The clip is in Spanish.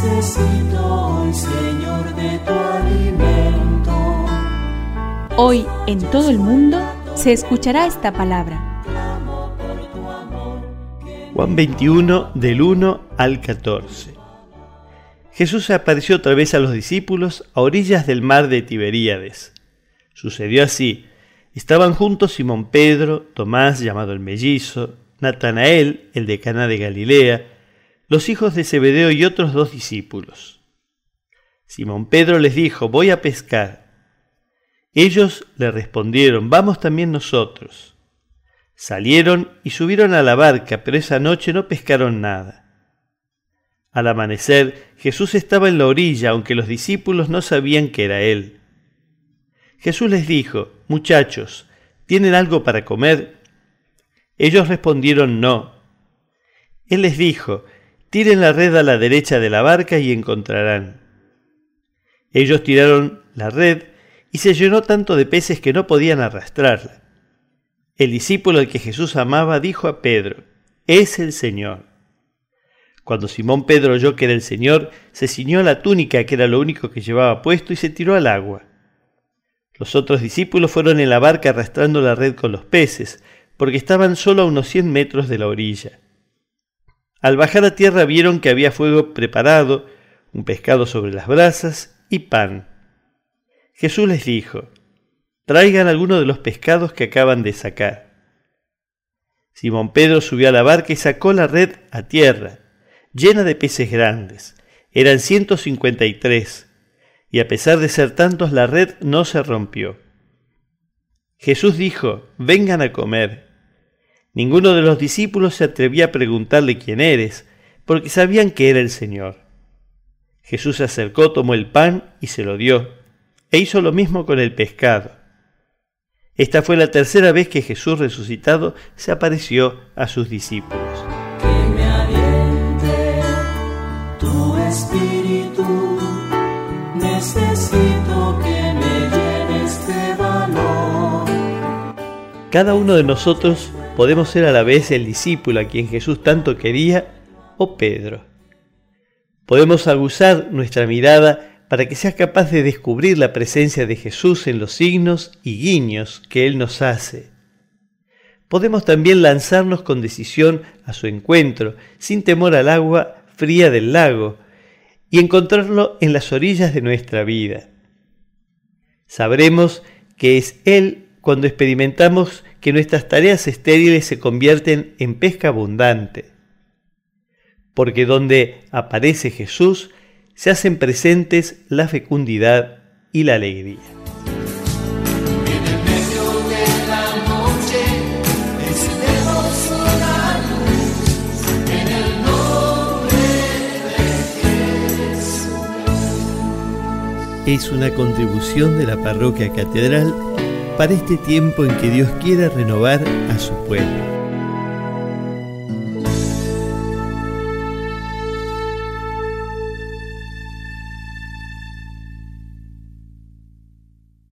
Necesito hoy, Señor, de tu alimento. Hoy en todo el mundo se escuchará esta palabra. Juan 21 del 1 al 14. Jesús se apareció otra vez a los discípulos a orillas del mar de Tiberíades. Sucedió así. Estaban juntos Simón Pedro, Tomás llamado el mellizo, Natanael, el de Caná de Galilea, los hijos de Zebedeo y otros dos discípulos. Simón Pedro les dijo, voy a pescar. Ellos le respondieron, vamos también nosotros. Salieron y subieron a la barca, pero esa noche no pescaron nada. Al amanecer, Jesús estaba en la orilla, aunque los discípulos no sabían que era Él. Jesús les dijo, Muchachos, ¿tienen algo para comer? Ellos respondieron no. Él les dijo, Tiren la red a la derecha de la barca y encontrarán. Ellos tiraron la red y se llenó tanto de peces que no podían arrastrarla. El discípulo al que Jesús amaba dijo a Pedro, Es el Señor. Cuando Simón Pedro oyó que era el Señor, se ciñó la túnica, que era lo único que llevaba puesto, y se tiró al agua. Los otros discípulos fueron en la barca arrastrando la red con los peces, porque estaban solo a unos cien metros de la orilla. Al bajar a tierra vieron que había fuego preparado, un pescado sobre las brasas y pan. Jesús les dijo, traigan alguno de los pescados que acaban de sacar. Simón Pedro subió a la barca y sacó la red a tierra, llena de peces grandes. Eran ciento cincuenta y tres, y a pesar de ser tantos la red no se rompió. Jesús dijo, vengan a comer. Ninguno de los discípulos se atrevía a preguntarle quién eres, porque sabían que era el Señor. Jesús se acercó, tomó el pan y se lo dio, e hizo lo mismo con el pescado. Esta fue la tercera vez que Jesús resucitado se apareció a sus discípulos. que me aliente tu espíritu. Necesito que me llenes de valor. Cada uno de nosotros podemos ser a la vez el discípulo a quien Jesús tanto quería o Pedro. Podemos aguzar nuestra mirada para que seas capaz de descubrir la presencia de Jesús en los signos y guiños que Él nos hace. Podemos también lanzarnos con decisión a su encuentro, sin temor al agua fría del lago, y encontrarlo en las orillas de nuestra vida. Sabremos que es Él cuando experimentamos que nuestras tareas estériles se convierten en pesca abundante. Porque donde aparece Jesús, se hacen presentes la fecundidad y la alegría. Es una contribución de la parroquia catedral para este tiempo en que Dios quiere renovar a su pueblo.